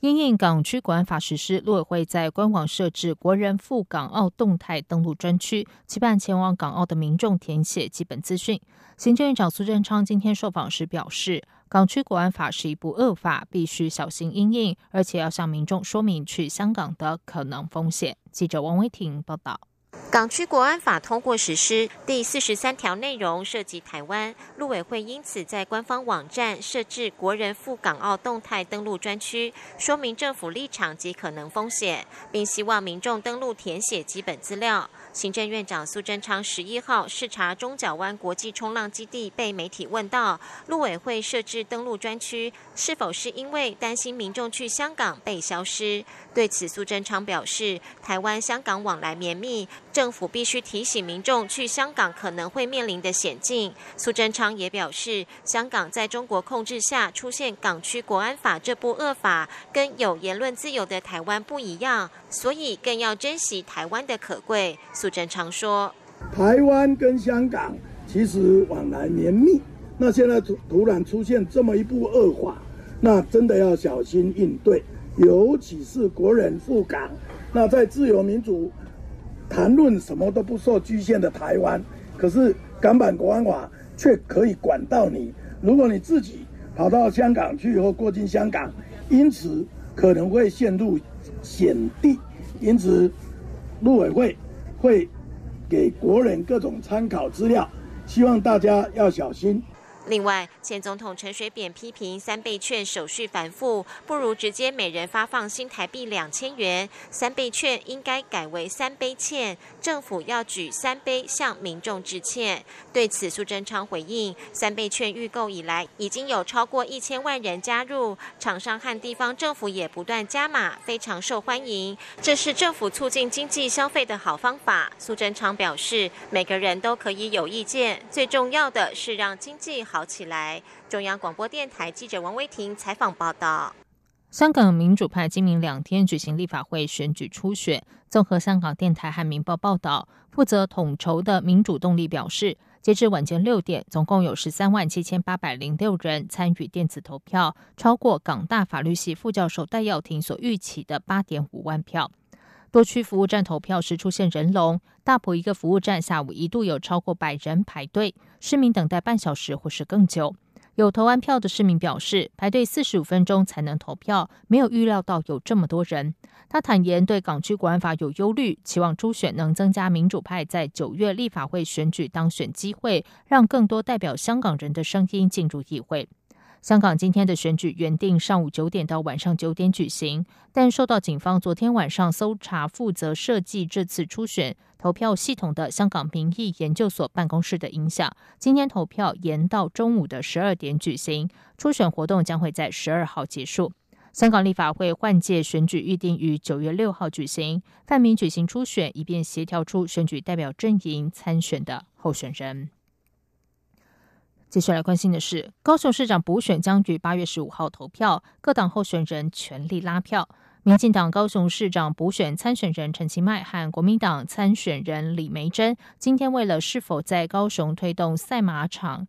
因应港区国安法实施，陆委会在官网设置国人赴港澳动态登录专区，期盼前往港澳的民众填写基本资讯。行政院长苏贞昌今天受访时表示，港区国安法是一部恶法，必须小心因应，而且要向民众说明去香港的可能风险。记者王威婷报道。港区国安法通过实施，第四十三条内容涉及台湾，陆委会因此在官方网站设置国人赴港澳动态登录专区，说明政府立场及可能风险，并希望民众登录填写基本资料。行政院长苏贞昌十一号视察中角湾国际冲浪基地，被媒体问到，陆委会设置登陆专区，是否是因为担心民众去香港被消失？对此，苏贞昌表示，台湾香港往来绵密，政府必须提醒民众去香港可能会面临的险境。苏贞昌也表示，香港在中国控制下出现港区国安法这部恶法，跟有言论自由的台湾不一样，所以更要珍惜台湾的可贵。苏贞昌说：“台湾跟香港其实往来绵密，那现在突突然出现这么一部恶法，那真的要小心应对。尤其是国人赴港，那在自由民主、谈论什么都不受局限的台湾，可是港版国安法却可以管到你。如果你自己跑到香港去或过境香港，因此可能会陷入险地。因此，陆委会。”会给国人各种参考资料，希望大家要小心。另外，前总统陈水扁批评三倍券手续繁复，不如直接每人发放新台币两千元。三倍券应该改为三杯欠，政府要举三杯向民众致歉。对此，苏贞昌回应：三倍券预购以来，已经有超过一千万人加入，厂商和地方政府也不断加码，非常受欢迎。这是政府促进经济消费的好方法。苏贞昌表示，每个人都可以有意见，最重要的是让经济好。起来！中央广播电台记者王威婷采访报道。香港民主派今明两天举行立法会选举初选。综合香港电台和明报报道，负责统筹的民主动力表示，截至晚间六点，总共有十三万七千八百零六人参与电子投票，超过港大法律系副教授戴耀廷所预期的八点五万票。多区服务站投票时出现人龙，大埔一个服务站下午一度有超过百人排队，市民等待半小时或是更久。有投完票的市民表示，排队四十五分钟才能投票，没有预料到有这么多人。他坦言对港区国安法有忧虑，期望初选能增加民主派在九月立法会选举当选机会，让更多代表香港人的声音进入议会。香港今天的选举原定上午九点到晚上九点举行，但受到警方昨天晚上搜查负责设计这次初选投票系统的香港民意研究所办公室的影响，今天投票延到中午的十二点举行。初选活动将会在十二号结束。香港立法会换届选举预定于九月六号举行，泛民举行初选，以便协调出选举代表阵营参选的候选人。接下来关心的是，高雄市长补选将于八月十五号投票，各党候选人全力拉票。民进党高雄市长补选参选人陈其迈和国民党参选人李梅珍，今天为了是否在高雄推动赛马场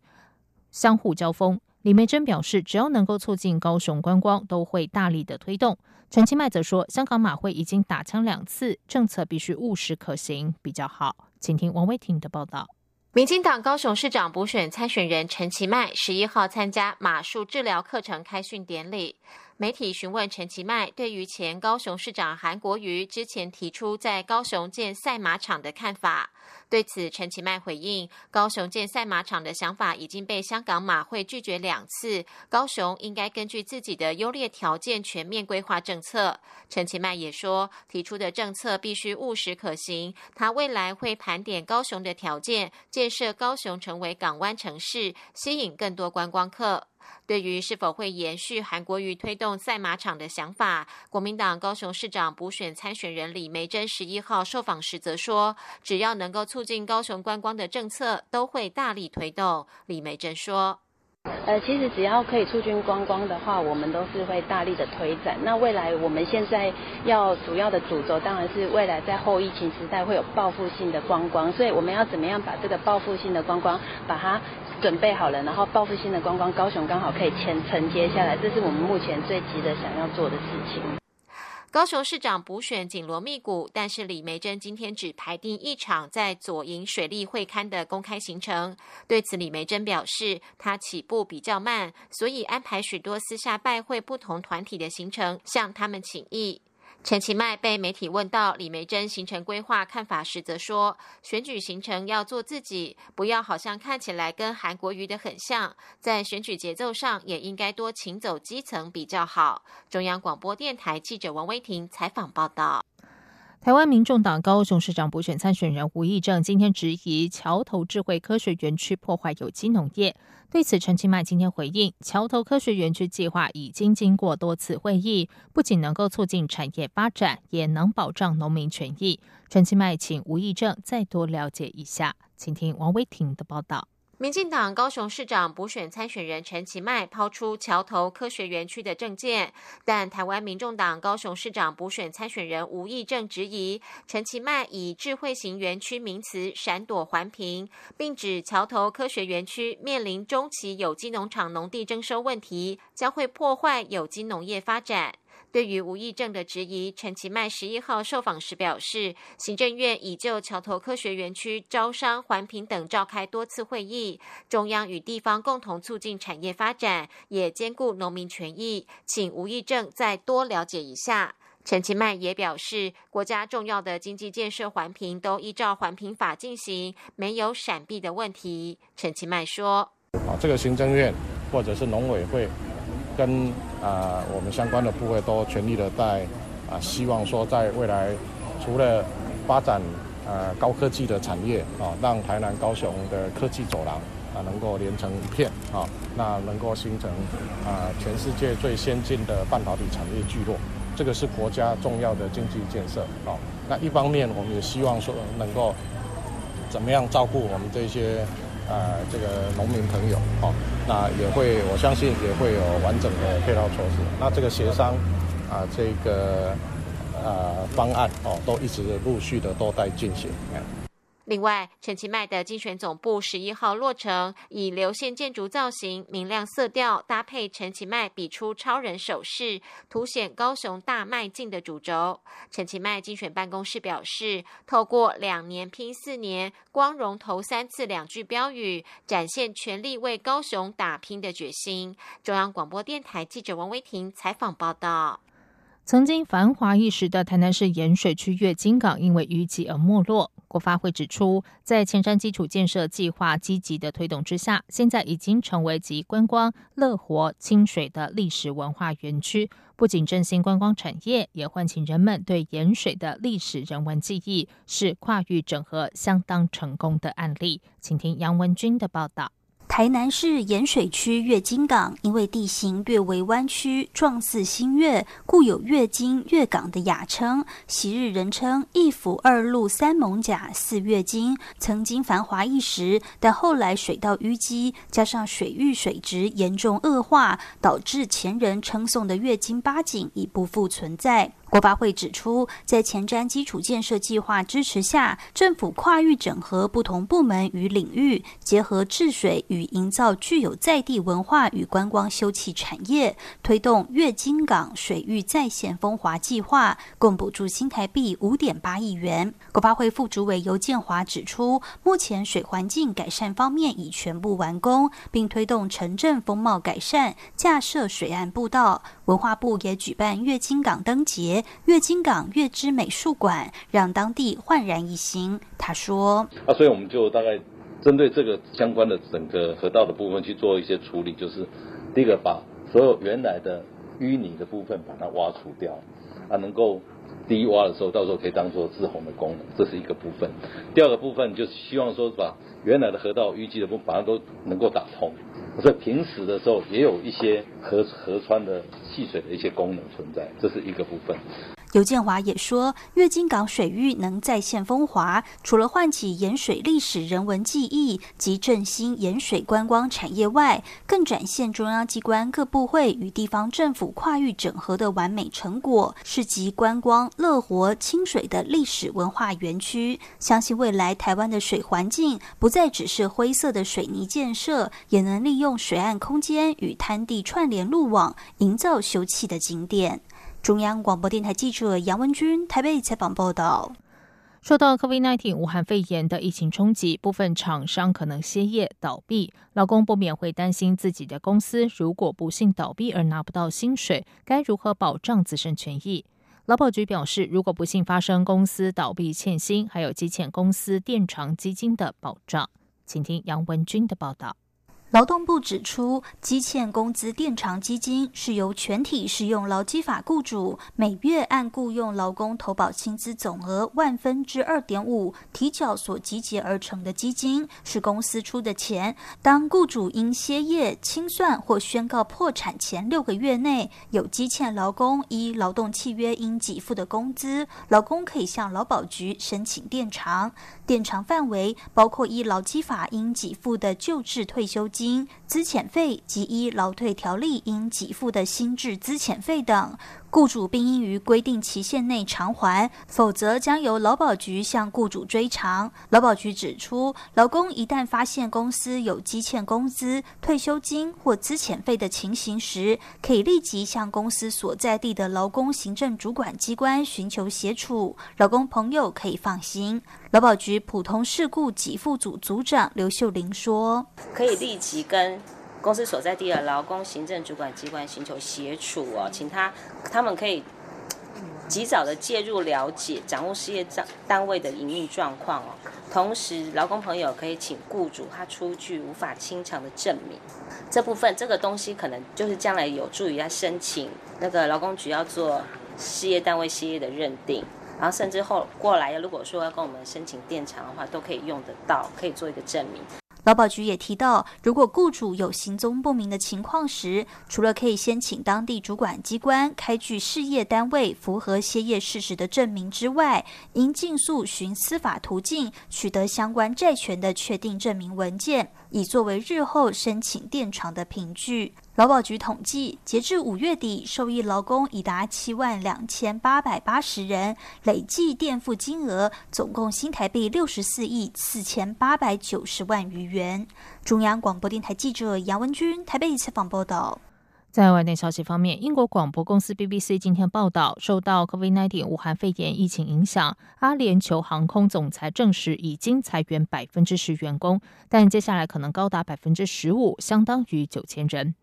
相互交锋，李梅珍表示，只要能够促进高雄观光，都会大力的推动。陈其迈则说，香港马会已经打枪两次，政策必须务实可行比较好。请听王威婷的报道。民进党高雄市长补选参选人陈其迈十一号参加马术治疗课程开训典礼。媒体询问陈其迈对于前高雄市长韩国瑜之前提出在高雄建赛马场的看法，对此陈其迈回应：高雄建赛马场的想法已经被香港马会拒绝两次，高雄应该根据自己的优劣条件全面规划政策。陈其迈也说，提出的政策必须务实可行，他未来会盘点高雄的条件，建设高雄成为港湾城市，吸引更多观光客。对于是否会延续韩国瑜推动赛马场的想法，国民党高雄市长补选参选人李梅珍十一号受访时则说，只要能够促进高雄观光的政策，都会大力推动。李梅珍说。呃，其实只要可以促进观光的话，我们都是会大力的推展。那未来我们现在要主要的主轴，当然是未来在后疫情时代会有报复性的观光，所以我们要怎么样把这个报复性的观光把它准备好了，然后报复性的观光高雄刚好可以承承接下来，这是我们目前最急的想要做的事情。高雄市长补选紧锣密鼓，但是李梅珍今天只排定一场在左营水利会刊的公开行程。对此，李梅珍表示，她起步比较慢，所以安排许多私下拜会不同团体的行程，向他们请意。陈其迈被媒体问到李梅珍行程规划看法时，则说：“选举行程要做自己，不要好像看起来跟韩国瑜的很像。在选举节奏上，也应该多请走基层比较好。”中央广播电台记者王威婷采访报道。台湾民众党高雄市长补选参选人吴益政今天质疑桥头智慧科学园区破坏有机农业。对此，陈其迈今天回应：桥头科学园区计划已经经过多次会议，不仅能够促进产业发展，也能保障农民权益。陈其迈请吴益政再多了解一下，请听王威婷的报道。民进党高雄市长补选参选人陈其迈抛出桥头科学园区的政见，但台湾民众党高雄市长补选参选人吴益政质疑陈其迈以智慧型园区名词闪躲环评，并指桥头科学园区面临中期有机农场农地征收问题，将会破坏有机农业发展。对于吴益政的质疑，陈其迈十一号受访时表示，行政院已就桥头科学园区招商、环评等召开多次会议，中央与地方共同促进产业发展，也兼顾农民权益，请吴益政再多了解一下。陈其迈也表示，国家重要的经济建设环评都依照环评法进行，没有闪避的问题。陈其迈说：“啊，这个行政院或者是农委会。”跟啊，我们相关的部位都全力的在啊，希望说在未来，除了发展呃高科技的产业啊，让台南高雄的科技走廊啊能够连成一片啊，那能够形成啊全世界最先进的半导体产业聚落，这个是国家重要的经济建设啊。那一方面，我们也希望说能够怎么样照顾我们这些。呃，这个农民朋友，哦，那也会，我相信也会有完整的配套措施。那这个协商，啊，这个呃方案，哦，都一直陆续的都在进行。另外，陈其迈的竞选总部十一号落成，以流线建筑造型、明亮色调搭配陈其迈比出超人手势，凸显高雄大迈进的主轴。陈其迈竞选办公室表示，透过两年拼四年、光荣投三次两句标语，展现全力为高雄打拼的决心。中央广播电台记者王威婷采访报道。曾经繁华一时的台南市盐水区月金港，因为淤积而没落。国发会指出，在前瞻基础建设计划积极的推动之下，现在已经成为集观光、乐活、清水的历史文化园区。不仅振兴观光产业，也唤起人们对盐水的历史人文记忆，是跨域整合相当成功的案例。请听杨文军的报道。台南市盐水区月金港，因为地形略为弯曲，状似新月，故有月经月港的雅称。昔日人称一府二路三艋甲四月经，曾经繁华一时，但后来水道淤积，加上水域水质严重恶化，导致前人称颂的月经八景已不复存在。国发会指出，在前瞻基础建设计划支持下，政府跨域整合不同部门与领域，结合治水与营造具有在地文化与观光休憩产业，推动月金港水域再现风华计划，共补助新台币五点八亿元。国发会副主委尤建华指出，目前水环境改善方面已全部完工，并推动城镇风貌改善，架设水岸步道。文化部也举办月金港灯节。月金港月之美术馆让当地焕然一新。他说：“啊，所以我们就大概针对这个相关的整个河道的部分去做一些处理，就是第一个把所有原来的淤泥的部分把它挖除掉，啊，能够低挖的时候，到时候可以当做滞洪的功能，这是一个部分。第二个部分就是希望说把原来的河道淤积的部分把它都能够打通，所以平时的时候也有一些河河川的戏水的一些功能存在，这是一个部分。尤建华也说，月津港水域能再现风华，除了唤起盐水历史人文记忆及振兴盐水观光产业外，更展现中央机关各部会与地方政府跨域整合的完美成果，是集观光、乐活、清水的历史文化园区。相信未来台湾的水环境不再只是灰色的水泥建设，也能利用水岸空间与滩地串联路网，营造休憩的景点。中央广播电台记者杨文君台北采访报道：受到 COVID-19 武汉肺炎的疫情冲击，部分厂商可能歇业倒闭。劳工不免会担心自己的公司如果不幸倒闭而拿不到薪水，该如何保障自身权益？劳保局表示，如果不幸发生公司倒闭欠薪，还有积欠公司垫偿基金的保障。请听杨文君的报道。劳动部指出，积欠工资垫偿基金是由全体适用劳基法雇主每月按雇佣劳工投保薪资总额万分之二点五提缴所集结而成的基金，是公司出的钱。当雇主因歇业、清算或宣告破产前六个月内有积欠劳工依劳动契约应给付的工资，劳工可以向劳保局申请垫偿。垫偿范围包括依劳基法应给付的旧制退休金。金资遣费及依劳退条例应给付的薪资资遣费等。雇主并应于规定期限内偿还，否则将由劳保局向雇主追偿。劳保局指出，劳工一旦发现公司有积欠工资、退休金或资遣费的情形时，可以立即向公司所在地的劳工行政主管机关寻求协助。劳工朋友可以放心。劳保局普通事故给付组组长刘秀玲说：“可以立即跟。”公司所在地的劳工行政主管机关寻求协助哦，请他他们可以及早的介入了解、掌握事业单单位的营运状况哦。同时，劳工朋友可以请雇主他出具无法清偿的证明。这部分这个东西可能就是将来有助于他申请那个劳工局要做事业单位歇业的认定，然后甚至后过来如果说要跟我们申请电厂的话，都可以用得到，可以做一个证明。劳保局也提到，如果雇主有行踪不明的情况时，除了可以先请当地主管机关开具事业单位符合歇业事实的证明之外，应尽速寻司法途径取得相关债权的确定证明文件，以作为日后申请垫偿的凭据。劳保局统计，截至五月底，受益劳工已达七万两千八百八十人，累计垫付金额总共新台币六十四亿四千八百九十万余元。中央广播电台记者杨文君台北采访报道。在外电消息方面，英国广播公司 BBC 今天报道，受到 COVID-19 武汉肺炎疫情影响，阿联酋航空总裁证实已经裁员百分之十员工，但接下来可能高达百分之十五，相当于九千人。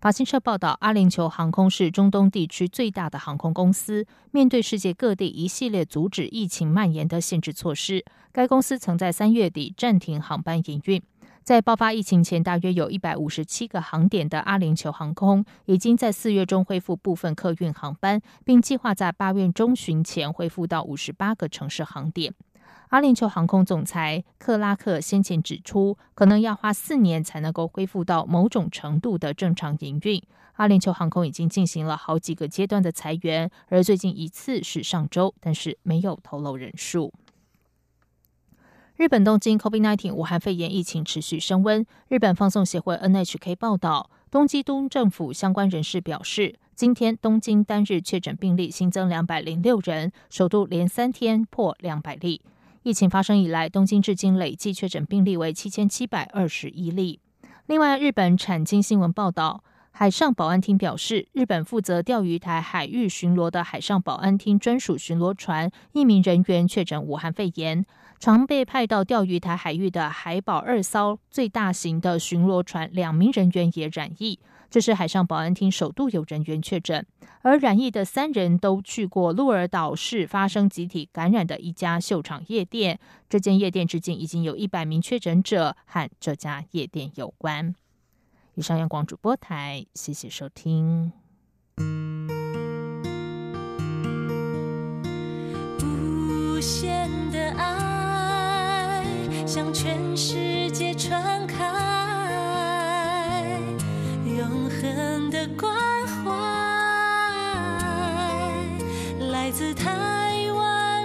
法新社报道，阿联酋航空是中东地区最大的航空公司。面对世界各地一系列阻止疫情蔓延的限制措施，该公司曾在三月底暂停航班营运。在爆发疫情前，大约有一百五十七个航点的阿联酋航空，已经在四月中恢复部分客运航班，并计划在八月中旬前恢复到五十八个城市航点。阿联酋航空总裁克拉克先前指出，可能要花四年才能够恢复到某种程度的正常营运。阿联酋航空已经进行了好几个阶段的裁员，而最近一次是上周，但是没有透露人数。日本东京 COVID-19 武汉肺炎疫情持续升温。日本放送协会 NHK 报道，东京都政府相关人士表示，今天东京单日确诊病例新增两百零六人，首度连三天破两百例。疫情发生以来，东京至今累计确诊病例为七千七百二十一例。另外，日本产经新闻报道，海上保安厅表示，日本负责钓鱼台海域巡逻的海上保安厅专属巡逻船一名人员确诊武汉肺炎。常被派到钓鱼台海域的海保二艘最大型的巡逻船两名人员也染疫。这是海上保安厅首度有人员确诊，而染疫的三人都去过鹿儿岛市发生集体感染的一家秀场夜店。这间夜店至今已经有一百名确诊者和这家夜店有关。以上阳光主播台，谢谢收听。无限向全世界